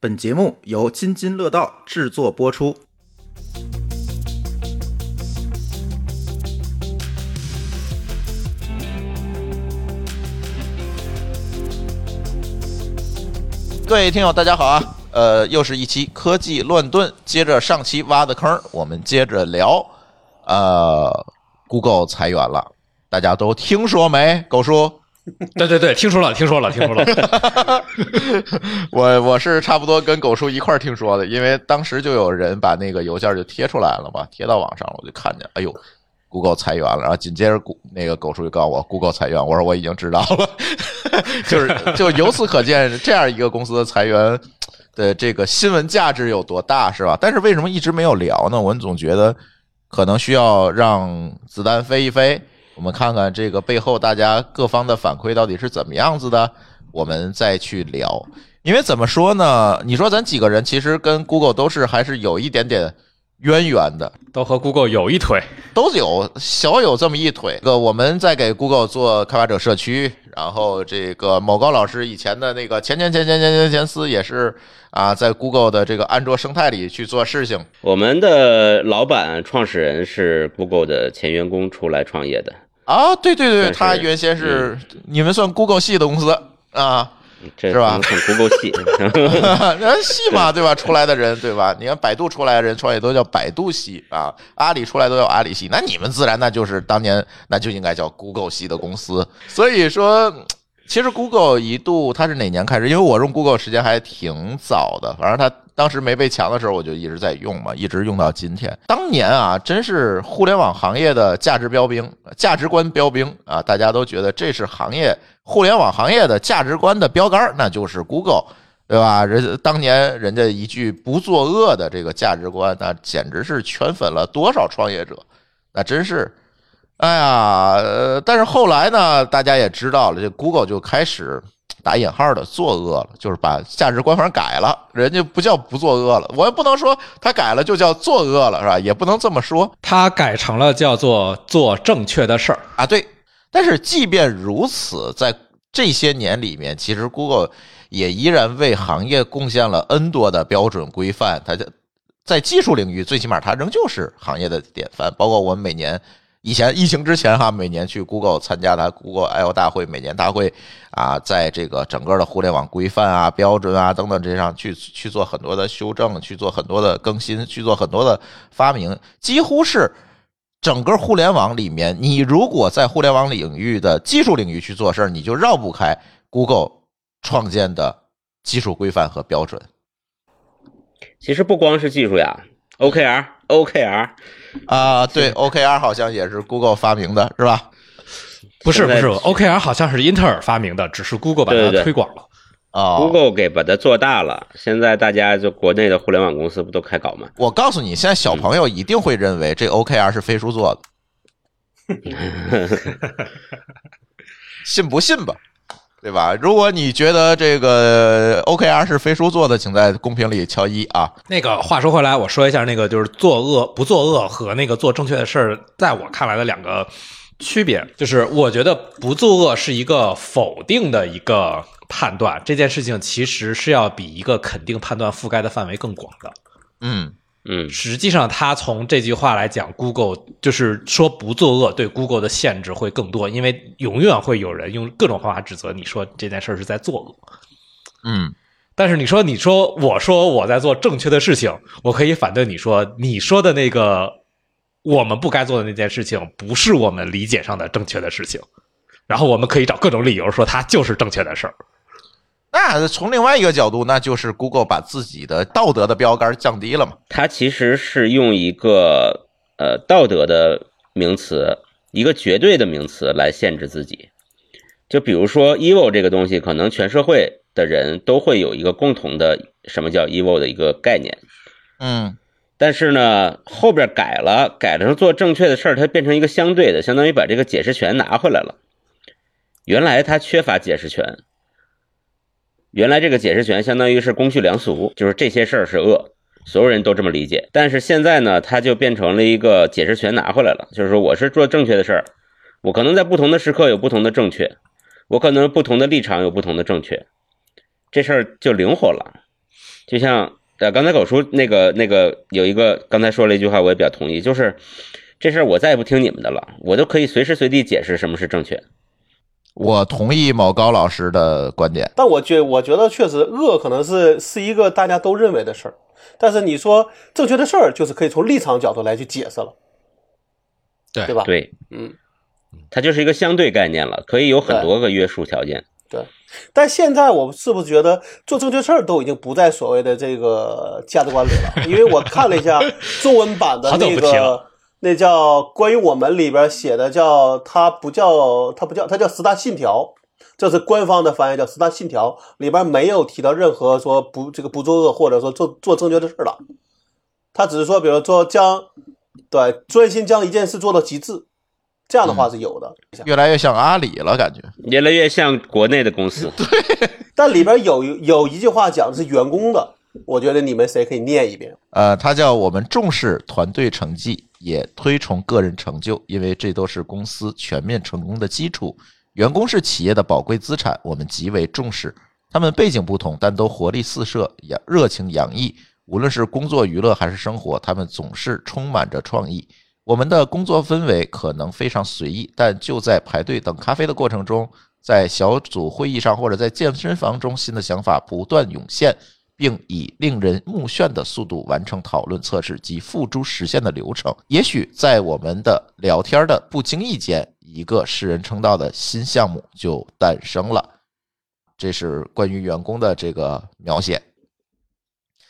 本节目由津津乐道制作播出。各位听友，大家好啊！呃，又是一期科技乱炖，接着上期挖的坑，我们接着聊。呃，Google 裁员了，大家都听说没？狗叔，对对对，听说了，听说了，听说了。我我是差不多跟狗叔一块儿听说的，因为当时就有人把那个邮件就贴出来了嘛，贴到网上了，我就看见，哎呦，Google 裁员了，然后紧接着那个狗叔就告诉我 Google 裁员，我说我已经知道了，就是就由此可见这样一个公司的裁员的这个新闻价值有多大，是吧？但是为什么一直没有聊呢？我总觉得可能需要让子弹飞一飞。我们看看这个背后大家各方的反馈到底是怎么样子的，我们再去聊。因为怎么说呢？你说咱几个人其实跟 Google 都是还是有一点点渊源的，都和 Google 有一腿，都有小有这么一腿。个我们在给 Google 做开发者社区，然后这个某高老师以前的那个前前前前前前前司也是啊，在 Google 的这个安卓生态里去做事情。我们的老板创始人是 Google 的前员工出来创业的。啊，对对对，他原先是你们算 Google 系的公司啊，是吧？Google 系，人系嘛，对吧？出来的人，对吧？你看百度出来的人创业都叫百度系啊，阿里出来都叫阿里系，那你们自然那就是当年那就应该叫 Google 系的公司。所以说，其实 Google 一度它是哪年开始？因为我用 Google 时间还挺早的，反正它。当时没被抢的时候，我就一直在用嘛，一直用到今天。当年啊，真是互联网行业的价值标兵、价值观标兵啊！大家都觉得这是行业互联网行业的价值观的标杆，那就是 Google，对吧？人当年人家一句不作恶的这个价值观，那简直是圈粉了多少创业者，那真是，哎呀，但是后来呢，大家也知道了，这 Google 就开始。打引号的作恶了，就是把价值观反正改了，人家不叫不作恶了，我也不能说他改了就叫作恶了，是吧？也不能这么说，他改成了叫做做正确的事儿啊。对，但是即便如此，在这些年里面，其实 Google 也依然为行业贡献了 N 多的标准规范，它在技术领域最起码它仍旧是行业的典范，包括我们每年。以前疫情之前哈，每年去 Google 参加它 Google I/O 大会，每年大会啊，在这个整个的互联网规范啊、标准啊等等这些上去去做很多的修正，去做很多的更新，去做很多的发明，几乎是整个互联网里面，你如果在互联网领域的技术领域去做事儿，你就绕不开 Google 创建的技术规范和标准。其实不光是技术呀，OKR，OKR。啊，对，OKR 好像也是 Google 发明的，是吧？不是，不是，OKR 好像是英特尔发明的，只是 Google 把它推广了。啊，Google 给把它做大了。现在大家就国内的互联网公司不都开搞吗？我告诉你，现在小朋友一定会认为这 OKR 是飞书做的，信不信吧？对吧？如果你觉得这个 OKR 是飞书做的，请在公屏里敲一啊。那个话说回来，我说一下那个就是作恶不作恶和那个做正确的事儿，在我看来的两个区别，就是我觉得不作恶是一个否定的一个判断，这件事情其实是要比一个肯定判断覆盖的范围更广的。嗯。嗯，实际上，他从这句话来讲，Google 就是说不作恶，对 Google 的限制会更多，因为永远会有人用各种方法指责你说这件事是在作恶。嗯，但是你说，你说，我说我在做正确的事情，我可以反对你说，你说的那个我们不该做的那件事情，不是我们理解上的正确的事情，然后我们可以找各种理由说它就是正确的事儿。那从另外一个角度，那就是 Google 把自己的道德的标杆降低了嘛？它其实是用一个呃道德的名词，一个绝对的名词来限制自己。就比如说 evil 这个东西，可能全社会的人都会有一个共同的什么叫 evil 的一个概念。嗯，但是呢，后边改了，改成做正确的事儿，它变成一个相对的，相当于把这个解释权拿回来了。原来它缺乏解释权。原来这个解释权相当于是公序良俗，就是这些事儿是恶，所有人都这么理解。但是现在呢，它就变成了一个解释权拿回来了，就是说我是做正确的事儿，我可能在不同的时刻有不同的正确，我可能不同的立场有不同的正确，这事儿就灵活了。就像呃，刚才狗叔那个那个有一个刚才说了一句话，我也比较同意，就是这事儿我再也不听你们的了，我都可以随时随地解释什么是正确。我同意某高老师的观点。但我觉我觉得确实恶可能是是一个大家都认为的事儿，但是你说正确的事儿，就是可以从立场角度来去解释了，对对吧？对，嗯，它就是一个相对概念了，可以有很多个约束条件。对。但现在我是不是觉得做正确事儿都已经不在所谓的这个价值观里了？因为我看了一下中文版的那个。那叫关于我们里边写的叫它不叫它不叫它叫十大信条，这是官方的翻译叫十大信条，里边没有提到任何说不这个不作恶或者说做做正确的事儿了，他只是说比如说将对专心将一件事做到极致，这样的话是有的，越来越像阿里了，感觉。越来越像国内的公司。对但里边有有一句话讲的是员工的，我觉得你们谁可以念一遍？呃，它叫我们重视团队成绩，也推崇个人成就，因为这都是公司全面成功的基础。员工是企业的宝贵资产，我们极为重视。他们背景不同，但都活力四射，洋热情洋溢。无论是工作、娱乐还是生活，他们总是充满着创意。我们的工作氛围可能非常随意，但就在排队等咖啡的过程中，在小组会议上或者在健身房中，新的想法不断涌现。并以令人目眩的速度完成讨论、测试及付诸实现的流程。也许在我们的聊天的不经意间，一个世人称道的新项目就诞生了。这是关于员工的这个描写。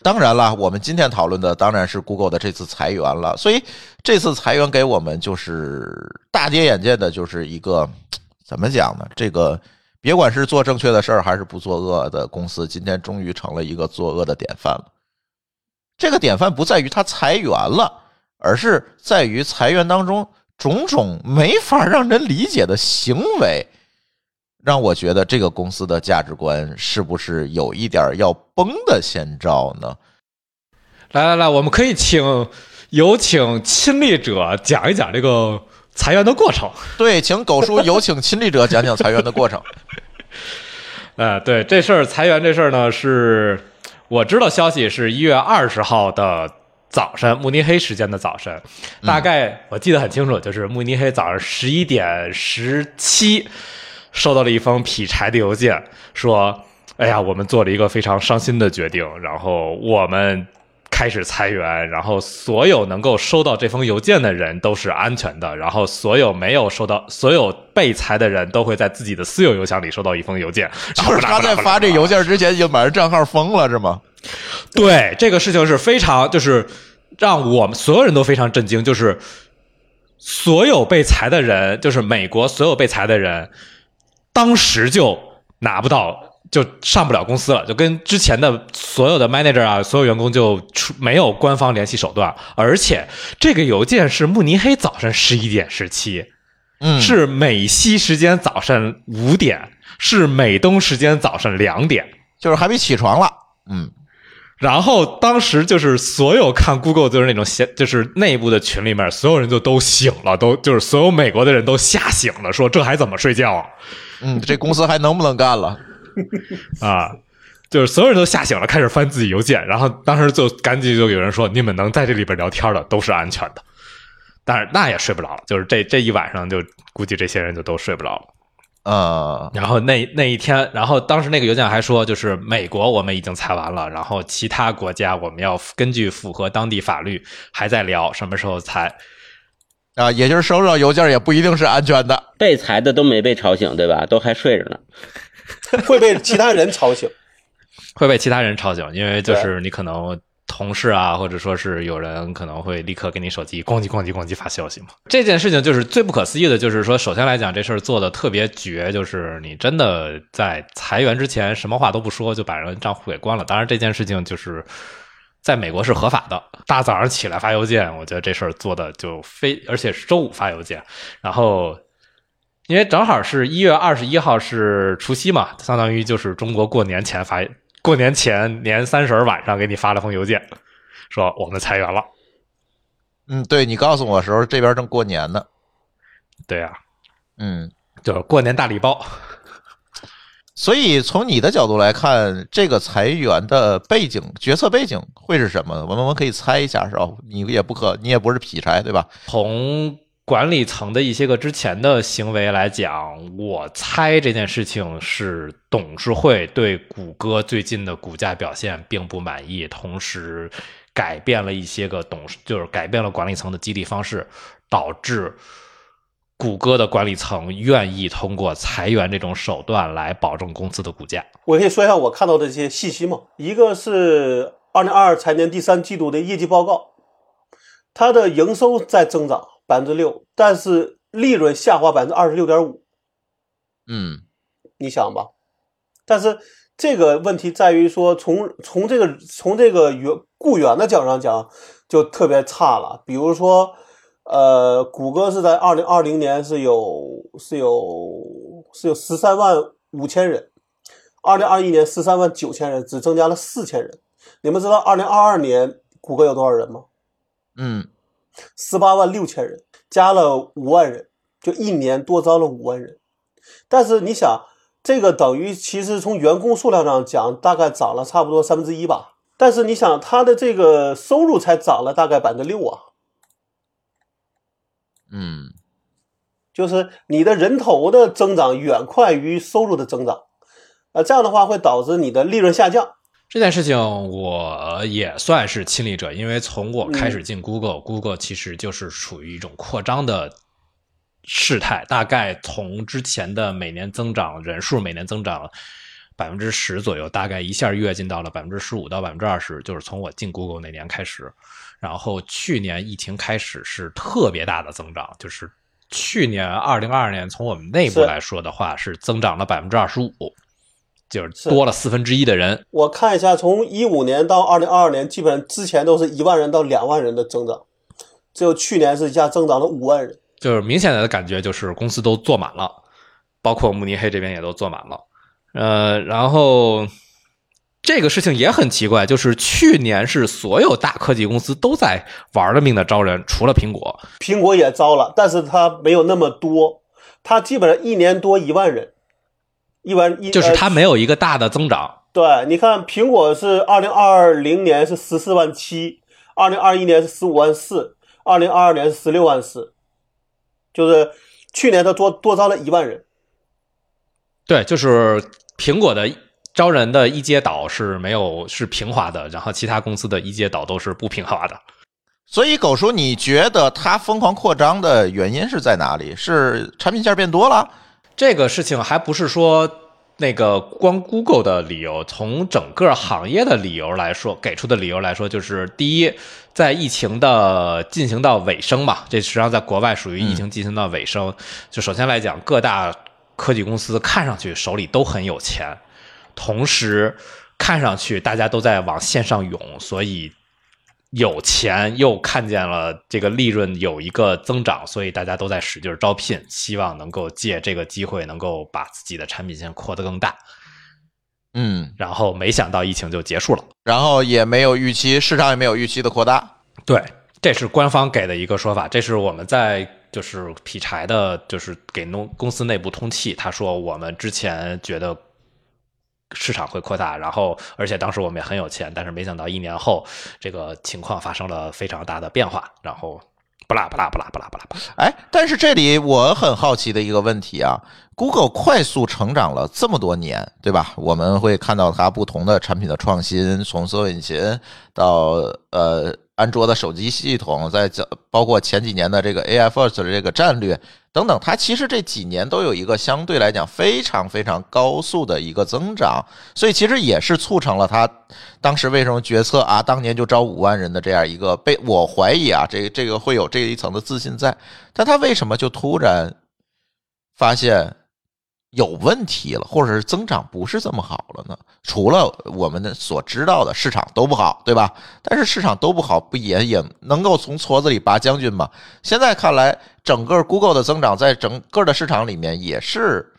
当然了，我们今天讨论的当然是 Google 的这次裁员了。所以这次裁员给我们就是大跌眼镜的，就是一个怎么讲呢？这个。别管是做正确的事儿还是不作恶的公司，今天终于成了一个作恶的典范了。这个典范不在于他裁员了，而是在于裁员当中种种没法让人理解的行为，让我觉得这个公司的价值观是不是有一点要崩的先兆呢？来来来，我们可以请有请亲历者讲一讲这个。裁员的过程，对，请狗叔有请亲历者讲讲裁员的过程。呃，对，这事儿裁员这事儿呢，是我知道消息是一月二十号的早晨，慕尼黑时间的早晨，大概我记得很清楚，就是慕尼黑早上十一点十七收到了一封劈柴的邮件，说：“哎呀，我们做了一个非常伤心的决定，然后我们。”开始裁员，然后所有能够收到这封邮件的人都是安全的，然后所有没有收到、所有被裁的人都会在自己的私有邮箱里收到一封邮件。就是他在发这邮件之前已经把人账号封了，是吗？对，这个事情是非常，就是让我们所有人都非常震惊，就是所有被裁的人，就是美国所有被裁的人，当时就拿不到。就上不了公司了，就跟之前的所有的 manager 啊，所有员工就出没有官方联系手段，而且这个邮件是慕尼黑早上十一点十七，嗯，是美西时间早上五点，是美东时间早上两点，就是还没起床了，嗯，然后当时就是所有看 Google 就是那种闲，就是内部的群里面，所有人就都醒了，都就是所有美国的人都吓醒了，说这还怎么睡觉啊？嗯，这公司还能不能干了？啊，就是所有人都吓醒了，开始翻自己邮件，然后当时就赶紧就有人说：“你们能在这里边聊天的都是安全的。”但是那也睡不着，就是这这一晚上就估计这些人就都睡不着了。呃，然后那那一天，然后当时那个邮件还说，就是美国我们已经裁完了，然后其他国家我们要根据符合当地法律还在聊什么时候裁。啊，也就是收到邮件也不一定是安全的，被裁的都没被吵醒，对吧？都还睡着呢。会被其他人吵醒，会被其他人吵醒，因为就是你可能同事啊，或者说是有人可能会立刻给你手机咣叽咣叽咣叽发消息嘛。这件事情就是最不可思议的，就是说，首先来讲，这事儿做的特别绝，就是你真的在裁员之前什么话都不说，就把人账户给关了。当然，这件事情就是在美国是合法的。大早上起来发邮件，我觉得这事儿做的就非，而且是周五发邮件，然后。因为正好是一月二十一号是除夕嘛，相当于就是中国过年前发，过年前年三十晚上给你发了封邮件，说我们裁员了。嗯，对你告诉我的时候，这边正过年呢。对呀，嗯，就是过年大礼包。所以从你的角度来看，这个裁员的背景、决策背景会是什么？我们我们可以猜一下，是吧？你也不可，你也不是劈柴，对吧？从管理层的一些个之前的行为来讲，我猜这件事情是董事会对谷歌最近的股价表现并不满意，同时改变了一些个董事，就是改变了管理层的激励方式，导致谷歌的管理层愿意通过裁员这种手段来保证公司的股价。我可以说一下我看到的这些信息吗？一个是二零二二财年第三季度的业绩报告，它的营收在增长百分之六，但是利润下滑百分之二十六点五。嗯你想吧，但是这个问题在于说从，从这个从这个员雇员的角度上讲，就特别差了。比如说，呃，谷歌是在二零二零年是有是有是有十三万五千人，二零二一年十三万九千人，只增加了四千人。你们知道二零二二年谷歌有多少人吗？嗯，十八万六千人，加了五万人，就一年多招了五万人。但是你想，这个等于其实从员工数量上讲，大概涨了差不多三分之一吧。但是你想，他的这个收入才涨了大概百分之六啊，嗯，就是你的人头的增长远快于收入的增长，啊，这样的话会导致你的利润下降。这件事情我也算是亲历者，因为从我开始进 Google，Google、其实就是处于一种扩张的事态，大概从之前的每年增长人数每年增长百分之十左右，大概一下跃进到了百分之十五到百分之二十，就是从我进 Google 那年开始。然后去年疫情开始是特别大的增长，就是去年二零二二年从我们内部来说的话，是增长了百分之二十五，就是是多了四分之一的人。我看一下，从一五年到二零二二年，基本上之前都是一万人到两万人的增长，只有去年是一下增长了五万人。就是明显的感觉就是公司都坐满了，包括慕尼黑这边也都坐满了。呃，然后这个事情也很奇怪，就是去年是所有大科技公司都在玩了命的招人，除了苹果。苹果也招了，但是它没有那么多，它基本上一年多一万人，一万一就是呃它没有一个大的增长。对，你看苹果是二零二零年是十四万七，二零二一年是十五万四，二零二二年是十六万四，就是去年它多多招了一万人。对，就是苹果的招人的一阶岛是没有是平滑的，然后其他公司的一阶岛都是不平滑的。所以狗叔，你觉得它疯狂扩张的原因是在哪里？是产品线变多了？这个事情还不是说那个光 Google 的理由，从整个行业的理由来说，给出的理由来说，就是第一，在疫情的进行到尾声嘛，这实际上在国外属于疫情进行到尾声。就首先来讲，各大科技公司看上去手里都很有钱，同时看上去大家都在往线上涌，所以有钱又看见了这个利润有一个增长，所以大家都在使劲招聘，希望能够借这个机会能够把自己的产品线扩得更大。嗯，然后没想到疫情就结束了。然后也没有预期，市场也没有预期的扩大。对，这是官方给的一个说法，这是我们在就是劈柴的，就是给农公司内部通气。他说我们之前觉得市场会扩大，然后而且当时我们也很有钱，但是没想到一年后这个情况发生了非常大的变化，然后不啦不啦不啦不啦不啦不啦，哎，但是这里我很好奇的一个问题啊，Google 快速成长了这么多年，对吧？我们会看到它不同的产品的创新，从搜索引擎到呃安卓的手机系统，在这包括前几年的这个 AI First 的这个战略等等，它其实这几年都有一个相对来讲非常非常高速的一个增长，所以其实也是促成了它当时为什么决策啊，当年就招五万人的这样一个被我怀疑啊，这这个会有这一层的自信在，但他为什么就突然发现有问题了，或者是增长不是这么好了呢？除了我们的所知道的市场都不好，对吧？但是市场都不好，不也也能够从矬子里拔将军吗？现在看来，整个 Google 的增长在整个的市场里面也是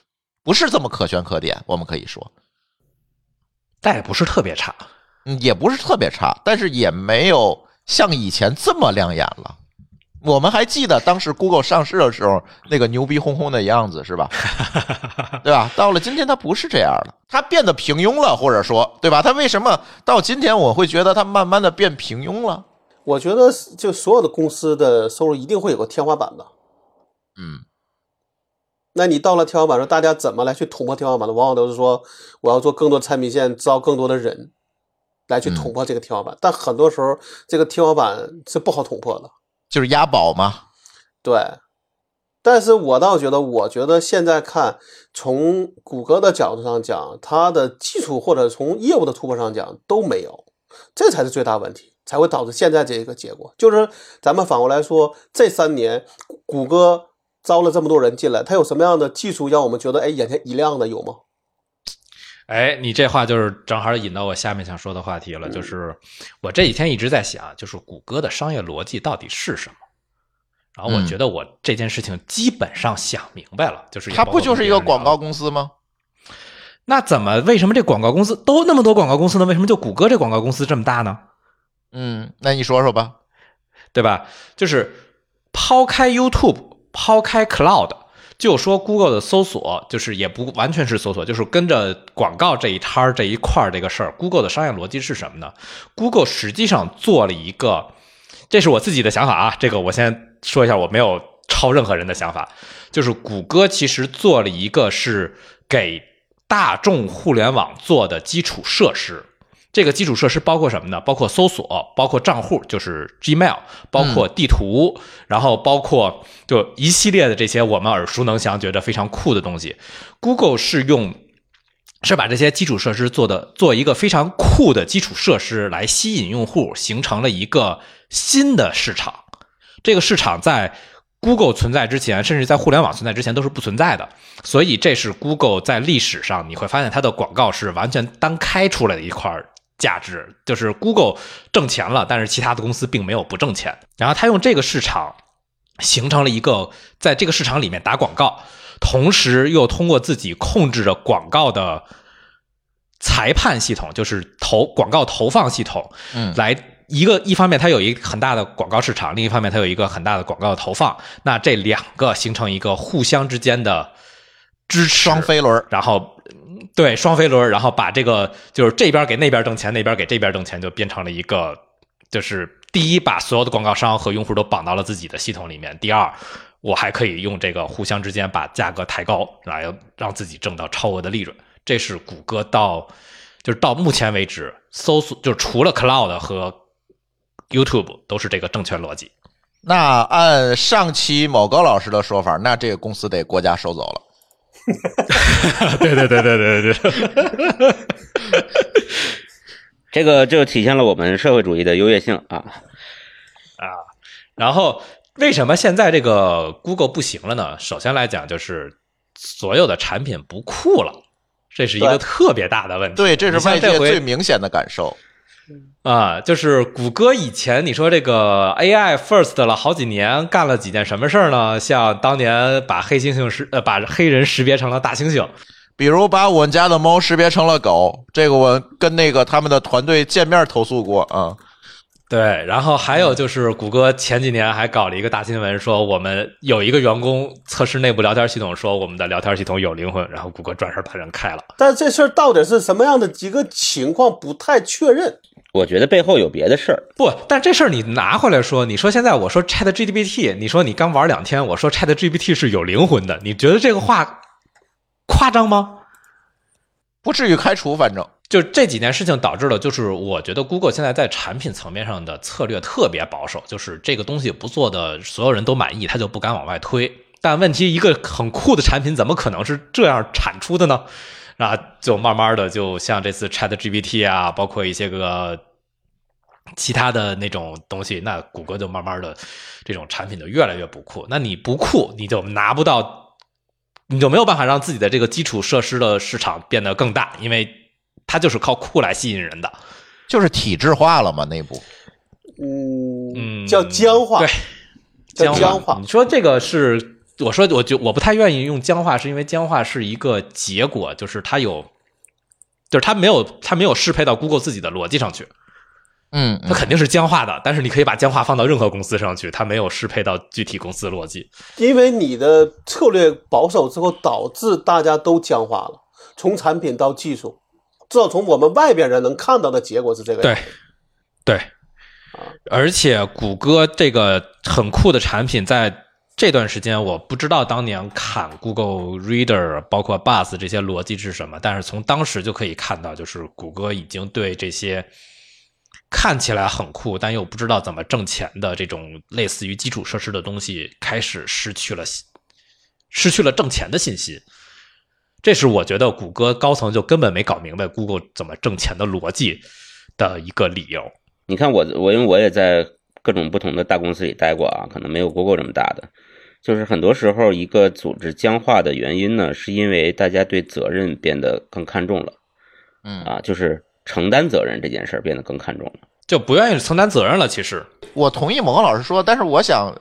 不是这么可圈可点，我们可以说。但也不是特别差。嗯，也不是特别差，但是也没有像以前这么亮眼了。我们还记得当时 Google 上市的时候那个牛逼哄哄的样子，是吧？对吧？到了今天，它不是这样的，它变得平庸了，或者说，对吧？它为什么到今天我会觉得它慢慢的变平庸了？我觉得就所有的公司的收入一定会有个天花板的。嗯，那你到了天花板上，大家怎么来去捅破天花板的？往往都是说我要做更多产品线，招更多的人来去捅破这个天花板。但很多时候，这个天花板是不好捅破的。就是押宝嘛。对，但是我倒觉得，我觉得现在看，从谷歌的角度上讲，它的技术或者从业务的突破上讲都没有，这才是最大问题，才会导致现在这个结果。就是咱们反过来说，这三年谷歌招了这么多人进来，它有什么样的技术让我们觉得哎眼前一亮的有吗？哎，你这话就是正好引到我下面想说的话题了，就是我这几天一直在想，就是谷歌的商业逻辑到底是什么？然后我觉得我这件事情基本上想明白了，就是它不就是一个广告公司吗？那怎么为什么这广告公司都那么多广告公司呢？为什么就谷歌这广告公司这么大呢？嗯，那你说说吧，对吧？就是抛开 YouTube，抛开 Cloud。就说 Google 的搜索，就是也不完全是搜索，就是跟着广告这一摊儿这一块儿这个事儿。Google 的商业逻辑是什么呢？Google 实际上做了一个，这是我自己的想法啊，这个我先说一下，我没有抄任何人的想法，就是谷歌其实做了一个是给大众互联网做的基础设施。这个基础设施包括什么呢？包括搜索，包括账户，就是 Gmail，包括地图，然后包括就一系列的这些我们耳熟能详、觉得非常酷的东西。Google 是用是把这些基础设施做的做一个非常酷的基础设施来吸引用户，形成了一个新的市场。这个市场在 Google 存在之前，甚至在互联网存在之前都是不存在的。所以这是 Google 在历史上你会发现它的广告是完全单开出来的一块儿。价值就是 Google 挣钱了，但是其他的公司并没有不挣钱。然后他用这个市场形成了一个在这个市场里面打广告，同时又通过自己控制着广告的裁判系统，就是投广告投放系统，嗯，来一个一方面它有一个很大的广告市场，另一方面它有一个很大的广告投放，那这两个形成一个互相之间的支持双飞轮，然后。对双飞轮，然后把这个就是这边给那边挣钱，那边给这边挣钱，就变成了一个，就是第一把所有的广告商和用户都绑到了自己的系统里面。第二，我还可以用这个互相之间把价格抬高，来让自己挣到超额的利润。这是谷歌到就是到目前为止搜索，就除了 Cloud 和 YouTube 都是这个正确逻辑。那按上期某高老师的说法，那这个公司得国家收走了。对对对对对对，这个就体现了我们社会主义的优越性啊啊！然后为什么现在这个 Google 不行了呢？首先来讲，就是所有的产品不酷了，这是一个特别大的问题。对，这是外界最明显的感受。啊，就是谷歌以前你说这个 AI first 了好几年，干了几件什么事儿呢？像当年把黑猩猩识呃把黑人识别成了大猩猩，比如把我们家的猫识别成了狗，这个我跟那个他们的团队见面投诉过啊。对，然后还有就是谷歌前几年还搞了一个大新闻，说我们有一个员工测试内部聊天系统，说我们的聊天系统有灵魂，然后谷歌转身把人开了。但这事儿到底是什么样的几个情况不太确认。我觉得背后有别的事儿。不，但这事儿你拿回来说，你说现在我说 Chat GPT，你说你刚玩两天，我说 Chat GPT 是有灵魂的，你觉得这个话夸张吗？不至于开除，反正。就这几件事情导致了，就是我觉得 Google 现在在产品层面上的策略特别保守，就是这个东西不做的所有人都满意，他就不敢往外推。但问题，一个很酷的产品怎么可能是这样产出的呢？那就慢慢的，就像这次 Chat GPT 啊，包括一些个其他的那种东西，那谷歌就慢慢的这种产品就越来越不酷。那你不酷，你就拿不到，你就没有办法让自己的这个基础设施的市场变得更大，因为。它就是靠酷来吸引人的，就是体制化了嘛？内部，嗯，叫僵化，对，僵化。你说这个是，我说我就我不太愿意用僵化，是因为僵化是一个结果，就是它有，就是它没有它没有适配到 Google 自己的逻辑上去。嗯，它肯定是僵化的，但是你可以把僵化放到任何公司上去，它没有适配到具体公司逻辑。因为你的策略保守之后，导致大家都僵化了，从产品到技术，至少从我们外边人能看到的结果是这个样对子。，对，而且谷歌这个很酷的产品，在这段时间，我不知道当年砍 Google Reader 包括 Buzz 这些逻辑是什么，但是从当时就可以看到，就是谷歌已经对这些看起来很酷但又不知道怎么挣钱的这种类似于基础设施的东西，开始失去了失去了挣钱的信心。这是我觉得谷歌高层就根本没搞明白 Google 怎么挣钱的逻辑的一个理由。你看我我因为我也在各种不同的大公司里待过啊，可能没有 Google 这么大的。就是很多时候一个组织僵化的原因呢，是因为大家对责任变得更看重了嗯，啊，就是承担责任这件事儿变得更看重了。就不愿意承担责任了。其实，我同意某个老师说，但是我想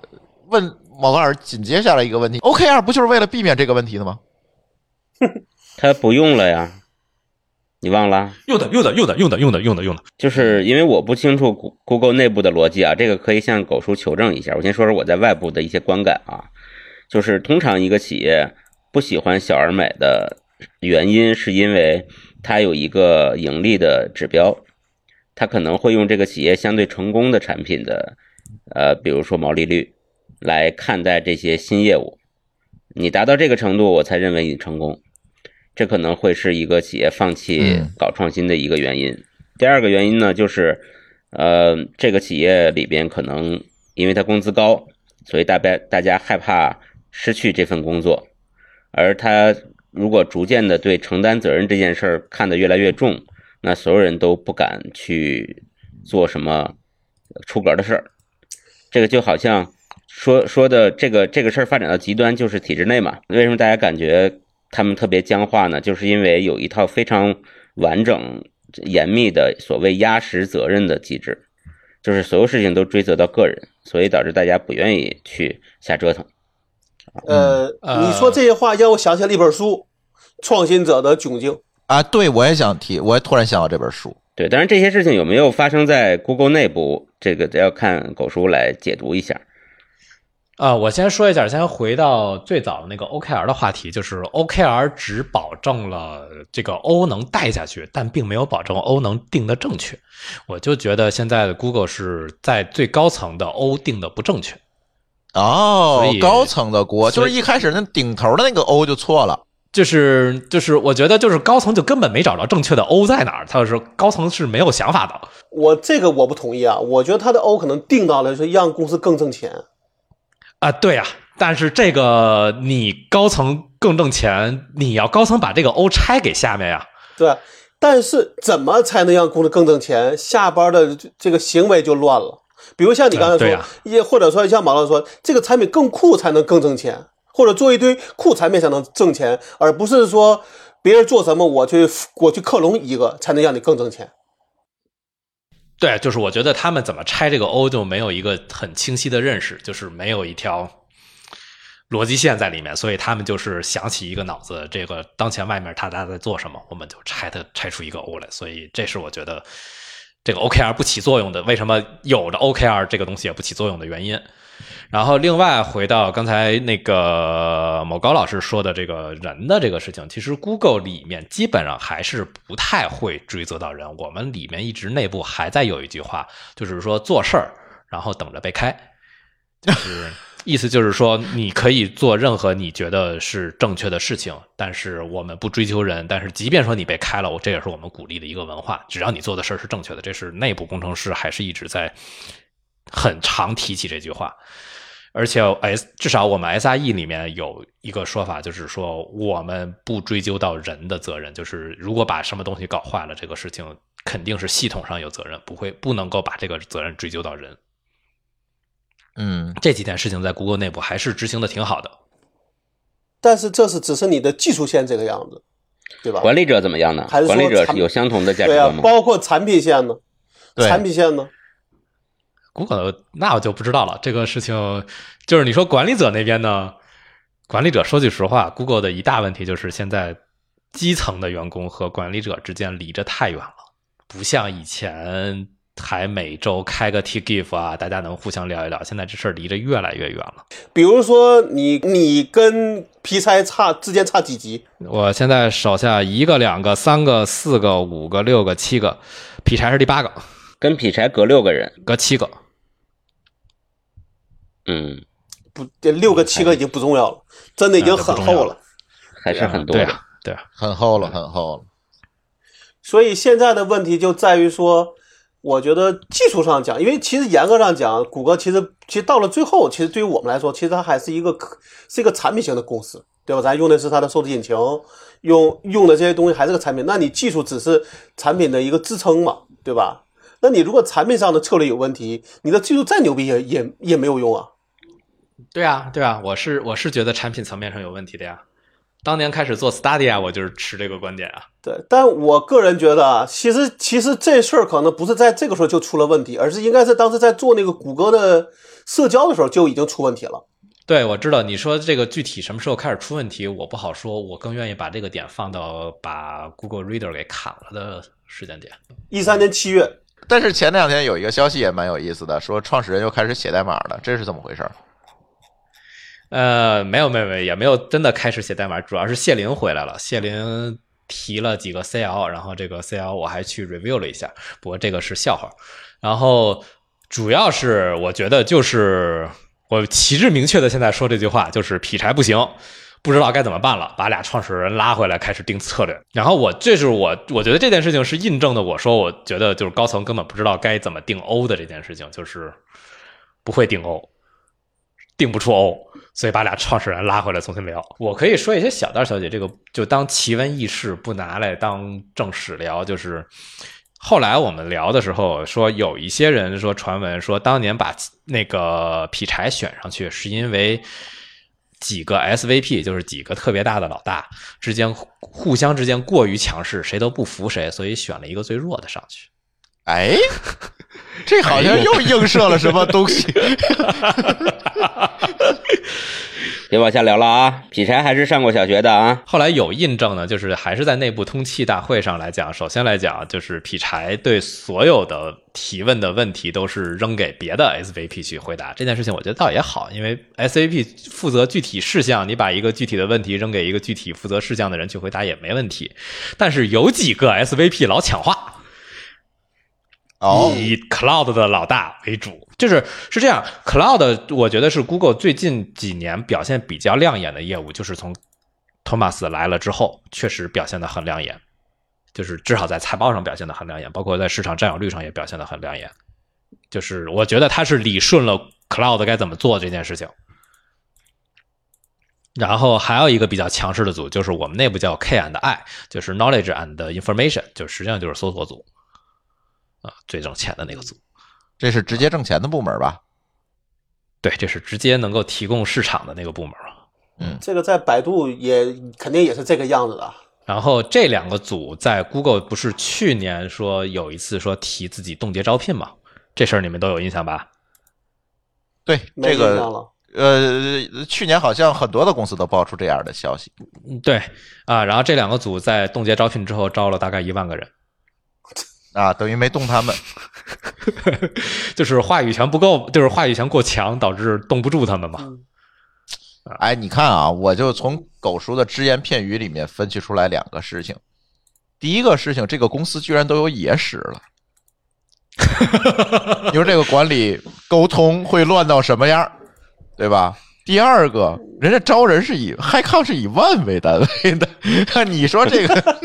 问某个老师紧接下来一个问题：OKR 不就是为了避免这个问题的吗？他不用了呀，你忘了？用的，用的，用的，用的，用的，用的，用的。就是因为我不清楚谷 Google 内部的逻辑啊，这个可以向狗叔求证一下。我先说说我在外部的一些观感啊，就是通常一个企业不喜欢小而美的原因，是因为它有一个盈利的指标，它可能会用这个企业相对成功的产品的，呃，比如说毛利率来看待这些新业务。你达到这个程度，我才认为你成功。这可能会是一个企业放弃嗯搞创新的一个原因。第二个原因呢，就是，呃，这个企业里边可能因为它工资高，所以大家大家害怕失去这份工作，而他如果逐渐的对承担责任这件事儿看得越来越重，那所有人都不敢去做什么出格的事儿。这个就好像说说的这个这个事儿发展到极端，就是体制内嘛。为什么大家感觉他们特别僵化呢？就是因为有一套非常完整、严密的所谓压实责任的机制，就是所有事情都追责到个人，所以导致大家不愿意去瞎折腾。呃，呃你说这些话让我想起了一本书《创新者的窘境》。啊，对，我也想提，我也突然想到这本书。对，当然这些事情有没有发生在 Google 内部，这个得要看狗叔来解读一下。啊、我先说一下，先回到最早的那个 OKR 的话题，就是 OKR 只保证了这个 O 能带下去，但并没有保证 O 能定的正确。我就觉得现在的 Google 是在最高层的 O 定的不正确。哦所以，高层的锅就是一开始那顶头的那个 O 就错了。就是就是，我觉得就是高层就根本没找着正确的 O 在哪儿，他就是高层是没有想法的。我这个我不同意啊，我觉得他的 O 可能定到了说让公司更挣钱。啊，对呀、但是这个你高层更挣钱，你要高层把这个 O 拆给下面呀。对，但是怎么才能让公司更挣钱？下班的这这个行为就乱了。比如像你刚才说也、或者说像马老师说，这个产品更酷才能更挣钱，或者做一堆酷产品才能挣钱，而不是说别人做什么我去我去克隆一个才能让你更挣钱。对，就是我觉得他们怎么拆这个 O 就没有一个很清晰的认识，就是没有一条逻辑线在里面，所以他们就是想起一个脑子，这个当前外面大家在做什么，我们就拆它拆出一个 O 来，所以这是我觉得这个 OKR 不起作用的，为什么有着 OKR 这个东西也不起作用的原因。然后，另外回到刚才那个某高老师说的这个人的这个事情，其实 Google 里面基本上还是不太会追责到人。我们里面一直内部还在有一句话，就是说做事儿，然后等着被开，就是意思就是说你可以做任何你觉得是正确的事情，但是我们不追求人。但是即便说你被开了，我这也是我们鼓励的一个文化，只要你做的事儿是正确的，这是内部工程师还是一直在很常提起这句话。而且 S 至少我们 SRE 里面有一个说法，就是说我们不追究到人的责任，就是如果把什么东西搞坏了，这个事情肯定是系统上有责任，不会不能够把这个责任追究到人。嗯，这几件事情在 Google 内部还是执行的挺好的。但是这是只是你的技术线这个样子，对吧？管理者怎么样呢？还是管理者是有相同的价值对啊观，吗？包括产品线呢，对产品线呢，Google 那我就不知道了。这个事情就是你说管理者那边呢，管理者说句实话，Google 的一大问题就是现在基层的员工和管理者之间离着太远了，不像以前还每周开个 T GIF 啊，大家能互相聊一聊。现在这事儿离着越来越远了。比如说你你跟皮差差之间差几级？我现在手下一个、两个、三个、四个、五个、六个、七个，劈柴是第八个，跟劈柴隔六个人，隔七个。嗯，不，这六个七个已经不重要了，真的已经很厚了。还是很多的。对啊，对啊，很厚了，很厚了。所以现在的问题就在于说，我觉得技术上讲，因为其实严格上讲，谷歌其实其实到了最后，其实对于我们来说，其实它还是一个是一个产品型的公司，对吧？咱用的是它的搜索引擎，用用的这些东西还是个产品，那你技术只是产品的一个支撑嘛，对吧？那你如果产品上的策略有问题，你的技术再牛逼也也也没有用啊。对啊，对啊，我是我是觉得产品层面上有问题的呀。当年开始做 Stadia，我就是持这个观点啊。对，但我个人觉得啊，其实其实这事儿可能不是在这个时候就出了问题，而是应该是当时在做那个谷歌的社交的时候就已经出问题了。对，我知道你说这个具体什么时候开始出问题，我不好说，我更愿意把这个点放到把 Google Reader 给砍了的时间点。一三年七月，但是前两天有一个消息也蛮有意思的，说创始人又开始写代码了，这是怎么回事？呃，没有，没有，没有，也没有真的开始写代码，主要是谢林回来了。谢林提了几个 CL，然后这个 CL 我还去 review 了一下，不过这个是笑话。然后主要是我觉得就是我旗帜明确的现在说这句话，就是劈柴不行，不知道该怎么办了，把俩创始人拉回来开始定策略。然后我这是我我觉得这件事情是印证的，我说我觉得就是高层根本不知道该怎么定 O 的这件事情，就是不会定 O。定不出 O，所以把俩创始人拉回来重新聊。我可以说一些小道消息，这个就当奇闻异事，不拿来当正史聊。就是后来我们聊的时候说，有一些人说传闻说，当年把那个劈柴选上去，是因为几个 SVP，就是几个特别大的老大之间互相之间过于强势，谁都不服谁，所以选了一个最弱的上去。哎，这好像又映射了什么东西。别往下聊了啊！劈柴还是上过小学的啊。后来有印证呢，就是还是在内部通气大会上来讲，首先来讲就是劈柴对所有的提问的问题都是扔给别的 SVP 去回答这件事情，我觉得倒也好，因为 SVP 负责具体事项，你把一个具体的问题扔给一个具体负责事项的人去回答也没问题。但是有几个 SVP 老抢话。哦，以 Cloud 的老大为主，就是是这样。Cloud 我觉得是 Google 最近几年表现比较亮眼的业务，就是从 Thomas 来了之后，确实表现的很亮眼，就是至少在财报上表现的很亮眼，包括在市场占有率上也表现的很亮眼。就是我觉得他是理顺了 Cloud 该怎么做这件事情。然后还有一个比较强势的组，就是我们内部叫 K and I，就是 Knowledge and Information，就实际上就是搜索组。啊，最挣钱的那个组，这是直接挣钱的部门吧？对，这是直接能够提供市场的那个部门嗯，这个在百度也肯定也是这个样子的。然后这两个组在 Google 不是去年说有一次说提自己冻结招聘嘛？这事儿你们都有印象吧？对，这个呃，去年好像很多的公司都爆出这样的消息。嗯，对啊，然后这两个组在冻结招聘之后招了大概一万个人。啊，等于没动他们，就是话语权不够，就是话语权过强，导致动不住他们嘛。哎，你看啊，我就从狗叔的只言片语里面分析出来两个事情。第一个事情，这个公司居然都有野史了，你说这个管理沟通会乱到什么样，对吧？第二个，人家招人是以嗨康是以万为单位的，你说这个。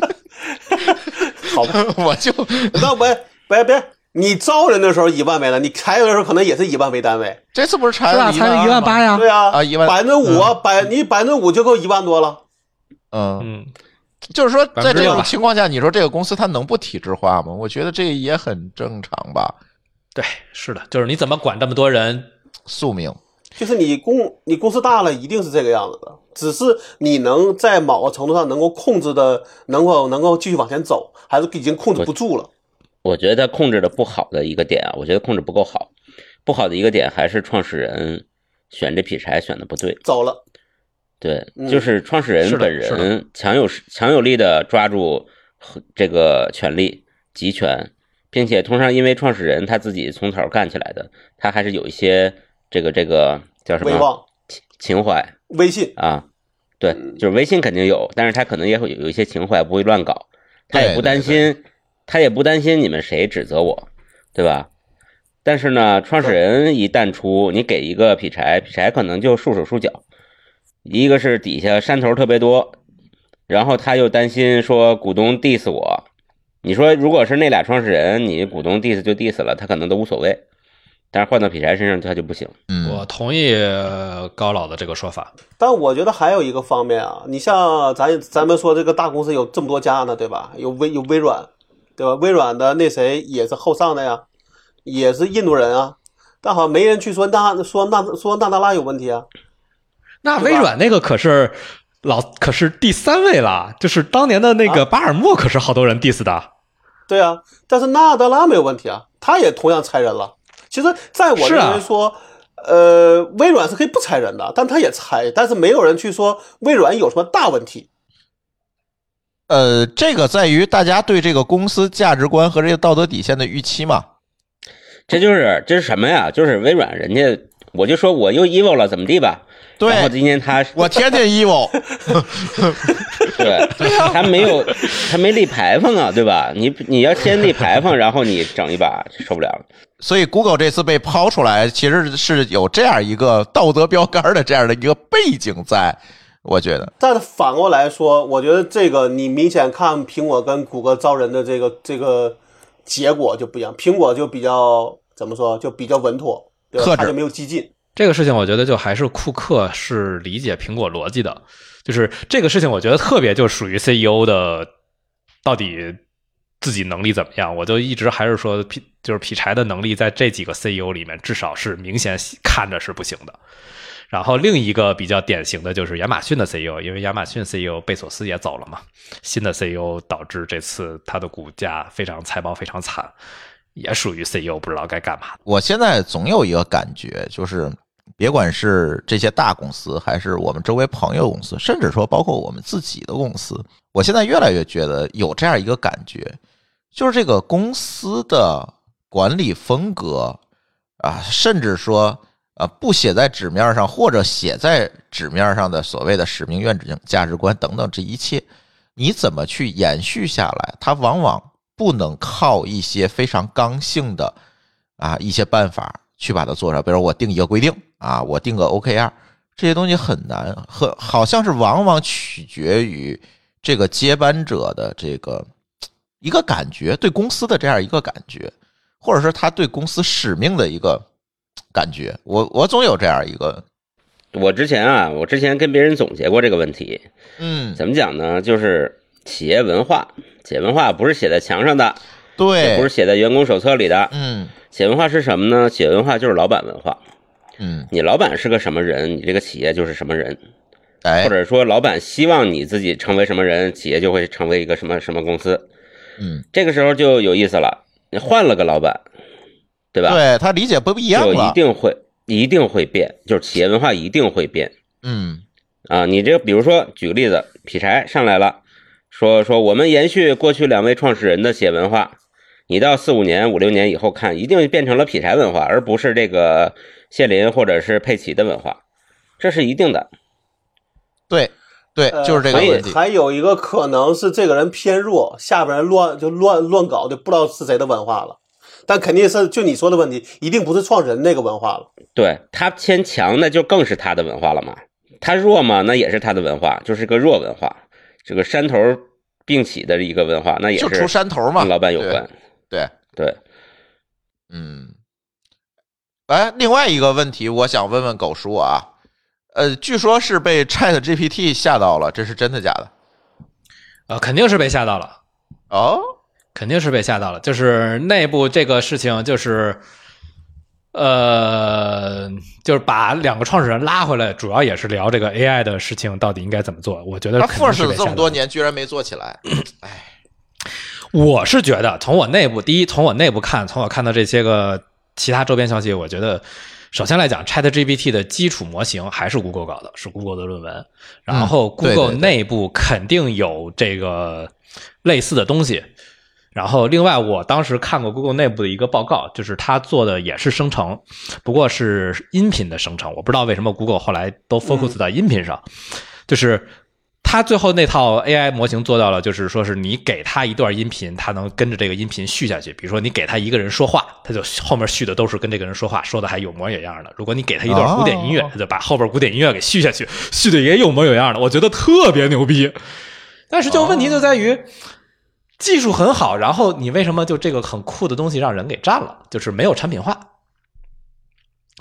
好吧，我就 那不别别，你招人的时候一万为单，你裁员的时候可能也是以万为单位。这次不是裁了一万八呀？对呀，啊一万百分之五百，你百分之五就够一万多了。嗯嗯，就是说，在这种情况下，你说这个公司它能不体制化吗？我觉得这也很正常吧。对，是的，就是你怎么管这么多人？宿命就是你公你公司大了，一定是这个样子的。只是你能在某个程度上能够控制的，能够能够继续往前走，还是已经控制不住了？我觉得他控制的不好的一个点啊，我觉得控制不够好。不好的一个点还是创始人选这劈柴选的不对，走了。对，就是创始人本人强有强有力的抓住这个权力集权，并且通常因为创始人他自己从头干起来的，他还是有一些这个这个叫什么威望、情怀微信，啊。对，就是微信肯定有，但是他可能也会有一些情怀，不会乱搞，他也不担心，他也不担心你们谁指责我，对吧？但是呢，创始人一旦出，你给一个劈柴，劈柴可能就束手束脚。一个是底下山头特别多，然后他又担心说股东 diss 我。你说如果是那俩创始人，你股东 diss 就 diss 了，他可能都无所谓。但是换到劈柴身上，他就不行。嗯，我同意高老的这个说法。但我觉得还有一个方面啊，你像咱咱们说这个大公司有这么多家呢，对吧？有微有微软，对吧？微软的那谁也是后上的呀，也是印度人啊，但好像没人去说那说那说纳德拉有问题啊。那微软那个可是老可是第三位了，就是当年的那个啊巴尔默，可是好多人 diss 的。对啊，但是纳德拉没有问题啊，他也同样裁人了。其实，在我是啊认为说，呃，微软是可以不裁人的，但他也裁，但是没有人去说微软有什么大问题。呃，这个在于大家对这个公司价值观和这个道德底线的预期嘛。这就是这是什么呀？就是微软人家，我就说我又 evil 了，怎么地吧？然后对，今天他我天天 evil，对，他没有他没立牌坊啊，对吧？你你要先立牌坊，然后你整一把，受不了了。所以 Google 这次被抛出来，其实是有这样一个道德标杆的这样的一个背景在，我觉得。但是反过来说，我觉得这个你明显看苹果跟谷歌招人的这个这个结果就不一样，苹果就比较怎么说，就比较稳妥？克制就没有激进。这个事情，我觉得就还是库克是理解苹果逻辑的，就是这个事情，我觉得特别就属于 CEO 的到底自己能力怎么样，我就一直还是说劈就是劈柴的能力，在这几个 CEO 里面，至少是明显看着是不行的。然后另一个比较典型的就是亚马逊的 CEO，因为亚马逊 CEO 贝索斯也走了嘛，新的 CEO 导致这次它的股价非常财报非常惨，也属于 CEO 不知道该干嘛。我现在总有一个感觉，就是别管是这些大公司，还是我们周围朋友公司，甚至说包括我们自己的公司，我现在越来越觉得有这样一个感觉，就是这个公司的管理风格啊，甚至说啊不写在纸面上，或者写在纸面上的所谓的使命、愿景、价值观等等这一切，你怎么去延续下来？它往往不能靠一些非常刚性的啊一些办法去把它做出来，比如我定一个规定啊，我定个 OKR，这些东西很难，很好像是往往取决于这个接班者的这个一个感觉，对公司的这样一个感觉，或者是他对公司使命的一个感觉。我我总有这样一个，我之前啊，我之前跟别人总结过这个问题，嗯，怎么讲呢？就是企业文化，企业文化不是写在墙上的，也对，不是写在员工手册里的。嗯企业文化是什么呢？企业文化就是老板文化。嗯，你老板是个什么人，你这个企业就是什么人，哎或，者说老板希望你自己成为什么人，企业就会成为一个什么什么公司。嗯，这个时候就有意思了，你换了个老板，对吧？对他理解不一样就一，定会一定会变，就是企业文化一定会变嗯啊！你这个比如说举个例子，劈柴上来了，说说我们延续过去两位创始人的写文化，你到四五年、五六年以后看，一定变成了劈柴文化，而不是这个谢林或者是佩奇的文化，这是一定的。对对，呃就是这个还问题。还有一个可能是这个人偏弱，下边人乱就乱乱搞，就不知道是谁的文化了。但肯定是就你说的问题，一定不是创始人那个文化了。对他偏强，那就更是他的文化了嘛。他弱嘛，那也是他的文化，就是个弱文化。这个山头并起的一个文化，那也就是出跟山头嘛，老板有关。对。对，对，嗯，哎，另外一个问题，我想问问狗叔啊，呃，据说是被 Chat GPT 吓到了，这是真的假的？呃，肯定是被吓到了。哦，肯定是被吓到了。就是内部这个事情，就是呃，就是把两个创始人拉回来，主要也是聊这个 AI 的事情到底应该怎么做。我觉得他肯定 force 了这么多年，居然没做起来，哎，我是觉得，从我内部，第一，从我内部看，从我看到这些个其他周边消息，我觉得，首先来讲，ChatGPT 的基础模型还是 Google 搞的，是 Google 的论文。然后 Google 内部肯定有这个类似的东西，然后，另外，我当时看过 Google 内部的一个报告，就是他做的也是生成，不过是音频的生成。我不知道为什么 Google 后来都 focus 到音频上，就是他最后那套 AI 模型做到了，就是说是你给他一段音频，他能跟着这个音频续下去。比如说你给他一个人说话，他就后面续的都是跟这个人说话，说的还有模有样的。如果你给他一段古典音乐，他就把后边古典音乐给续下去，续的也有模有样的。我觉得特别牛逼。但是就问题就在于。技术很好，然后你为什么就这个很酷的东西让人给占了？就是没有产品化。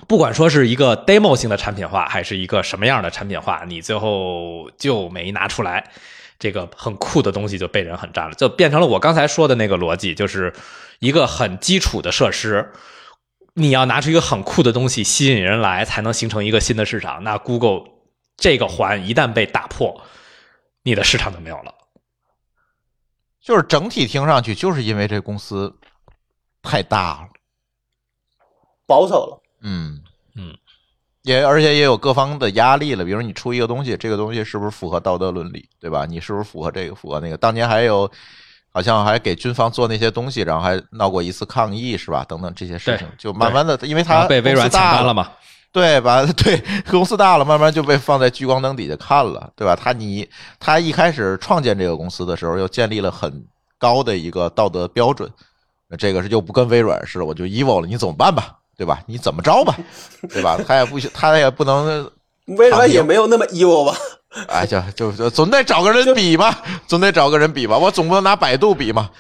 不管说是一个 demo 性的产品化，还是一个什么样的产品化，你最后就没拿出来，这个很酷的东西就被人很占了，就变成了我刚才说的那个逻辑，就是一个很基础的设施，你要拿出一个很酷的东西吸引人来，才能形成一个新的市场。那 Google 这个环一旦被打破，你的市场就没有了。就是整体听上去，就是因为这公司太大了，保守了，嗯嗯，也而且也有各方的压力了。比如你出一个东西，这个东西是不是符合道德伦理，对吧？你是不是符合这个，符合那个？当年还有好像还给军方做那些东西，然后还闹过一次抗议，是吧？等等这些事情，就慢慢的，因为他被微软抢单了嘛。对吧？对，公司大了，慢慢就被放在聚光灯底下看了，对吧？他你他一开始创建这个公司的时候，又建立了很高的一个道德标准，那这个是就不跟微软似的，我就 evil 了，你怎么办吧？对吧？你怎么着吧？对吧？他也不他也不能，微软也没有那么 evil 吧？哎，就就总得找个人比吧，总得找个人比吧，我总不能拿百度比嘛。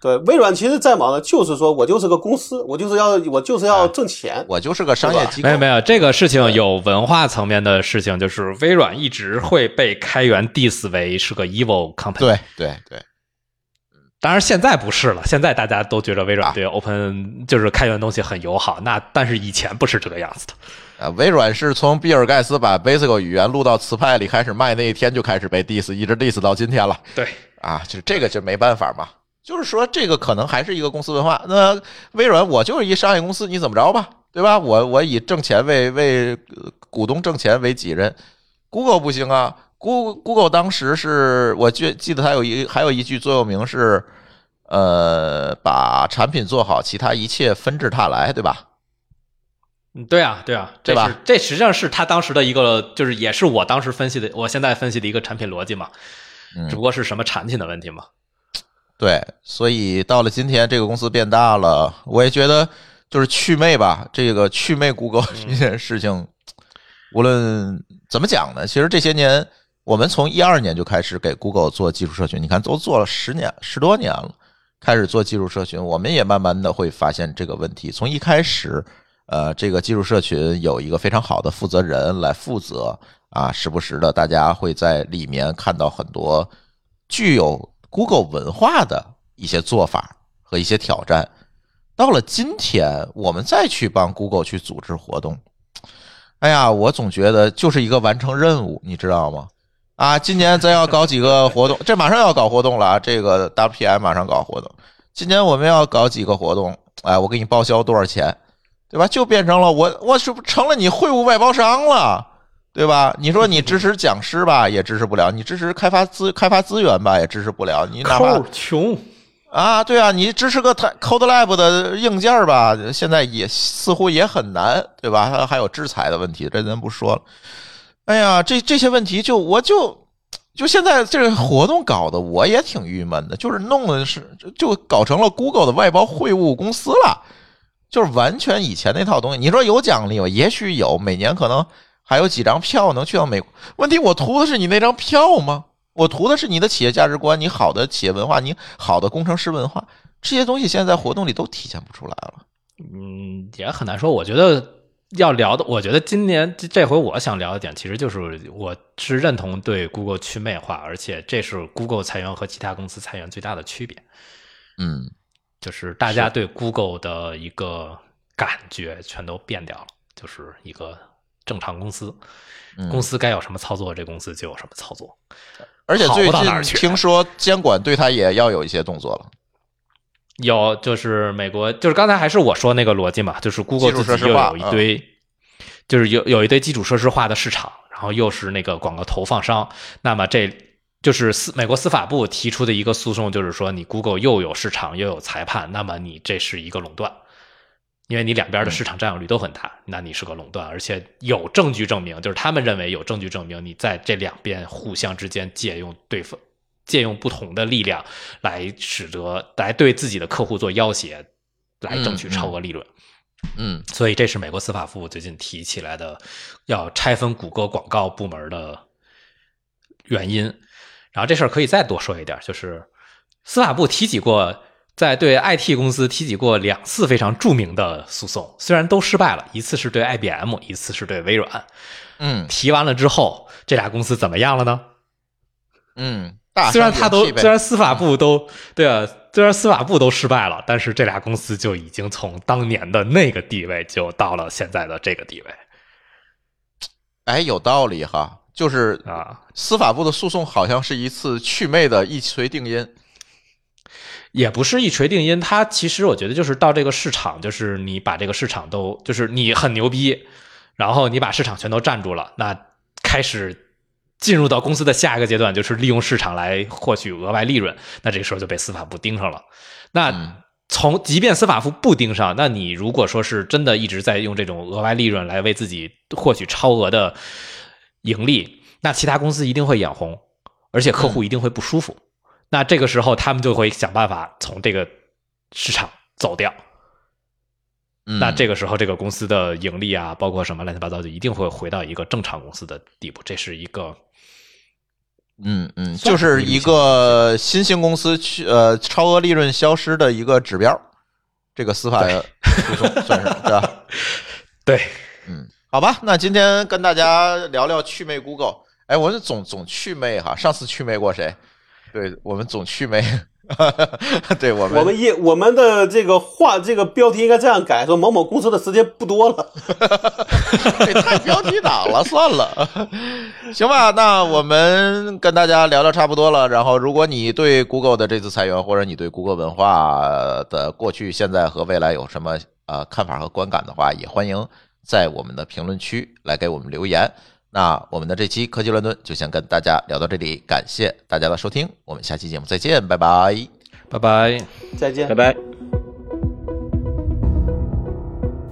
对，微软其实在忙的，就是说我就是个公司，我就是要我就是要挣钱，我就是个商业机构。没有没有，这个事情有文化层面的事情，就是微软一直会被开源 diss 为是个 evil company。对对对，当然现在不是了，现在大家都觉得微软对 open 就是开源东西很友好。那但是以前不是这个样子的。啊，微软是从比尔盖茨把 Basic 语言录到磁派里开始卖那一天就开始被 diss，一直 diss 到今天了。对啊，就这个就没办法嘛。就是说，这个可能还是一个公司文化。那微软，我就是一商业公司，你怎么着吧，对吧？我我以挣钱为为股东挣钱为己任。Google 不行啊，Google Google 当时是我记记得它有一还有一句座右铭是，呃，把产品做好，其他一切纷至沓来，对吧？嗯，对啊，对啊，对吧？这实际上是他当时的一个，就是也是我当时分析的，我现在分析的一个产品逻辑嘛。只不过是什么产品的问题嘛。对，所以到了今天，这个公司变大了，我也觉得就是去魅吧。这个去魅 Google 这件事情，无论怎么讲呢，其实这些年我们从一二年就开始给 Google 做技术社群，你看都做了十年十多年了，开始做技术社群，我们也慢慢的会发现这个问题。从一开始，呃，这个技术社群有一个非常好的负责人来负责啊，时不时的大家会在里面看到很多具有。Google 文化的一些做法和一些挑战，到了今天，我们再去帮 Google 去组织活动，哎呀，我总觉得就是一个完成任务，你知道吗？啊，今年咱要搞几个活动，这马上要搞活动了啊！这个 WPM 马上搞活动，今年我们要搞几个活动，哎，我给你报销多少钱，对吧？就变成了我，我是不成了你会务外包商了。对吧？你说你支持讲师吧，也支持不了；你支持开发资开发资源吧，也支持不了。你哪怕穷啊，对啊，你支持个 Code Lab 的硬件吧，现在也似乎也很难，对吧？它还有制裁的问题，这咱不说了。哎呀，这这些问题就我就就现在这个活动搞的我也挺郁闷的，就是弄的是就搞成了 Google 的外包会务公司了，就是完全以前那套东西。你说有奖励吗？也许有，每年可能。还有几张票能去到美国？问题我图的是你那张票吗？我图的是你的企业价值观，你好的企业文化，你好的工程师文化，这些东西现在在活动里都体现不出来了。嗯，也很难说。我觉得要聊的，我觉得今年这这回我想聊的点，其实就是我是认同对 Google 去魅化，而且这是 Google 裁员和其他公司裁员最大的区别。嗯，就是大家对 Google 的一个感觉全都变掉了，就是一个。正常公司，公司该有什么操作，这公司就有什么操作。而且最近听说监管对他也要有一些动作了。有，就是美国，就是刚才还是我说那个逻辑嘛，就是 Google 自己又有一堆，就是有有一堆基础设施化的市场，然后又是那个广告投放商，那么这就是司美国司法部提出的一个诉讼，就是说你 Google 又有市场又有裁判，那么你这是一个垄断，因为你两边的市场占有率都很大，那你是个垄断，而且有证据证明，就是他们认为有证据证明你在这两边互相之间借用对方借用不同的力量来使得来对自己的客户做要挟，来争取超额利润。嗯所以这是美国司法部最近提起来的要拆分谷歌广告部门的原因。然后这事儿可以再多说一点，就是司法部提起过，在对 IT 公司提起过两次非常著名的诉讼，虽然都失败了，一次是对 IBM，一次是对微软。嗯提完了之后，这俩公司怎么样了呢？嗯，大虽然他都虽然司法部都对啊，虽然司法部都失败了，但是这俩公司就已经从当年的那个地位就到了现在的这个地位哎有道理哈，就是啊。司法部的诉讼好像是一次祛魅的一锤定音。也不是一锤定音，它其实我觉得就是到这个市场，就是你把这个市场都，就是你很牛逼，然后你把市场全都占住了，那开始进入到公司的下一个阶段，就是利用市场来获取额外利润，那这个时候就被司法部盯上了。那从即便司法部不盯上，那你如果说是真的一直在用这种额外利润来为自己获取超额的盈利，那其他公司一定会眼红，而且客户一定会不舒服。那这个时候，他们就会想办法从这个市场走掉。嗯那这个时候，这个公司的盈利啊，包括什么乱七八糟，就一定会回到一个正常公司的地步。这是一个嗯嗯，就是一个新兴公司去呃超额利润消失的一个指标，这个司法诉讼算是是吧？对嗯，好吧，那今天跟大家聊聊祛魅 Google。哎，我们总总祛魅哈，上次祛魅过谁？对我们总祛魅，对我们我们一我们的这个话这个标题应该这样改，说某某公司的时间不多了。这太标题党了，算了，行吧，那我们跟大家聊聊差不多了。然后，如果你对 Google 的这次裁员，或者你对 Google 文化的过去、现在和未来有什么呃看法和观感的话，也欢迎在我们的评论区来给我们留言。那我们的这期科技乱炖就先跟大家聊到这里，感谢大家的收听，我们下期节目再见，拜拜。拜拜。再见拜。拜。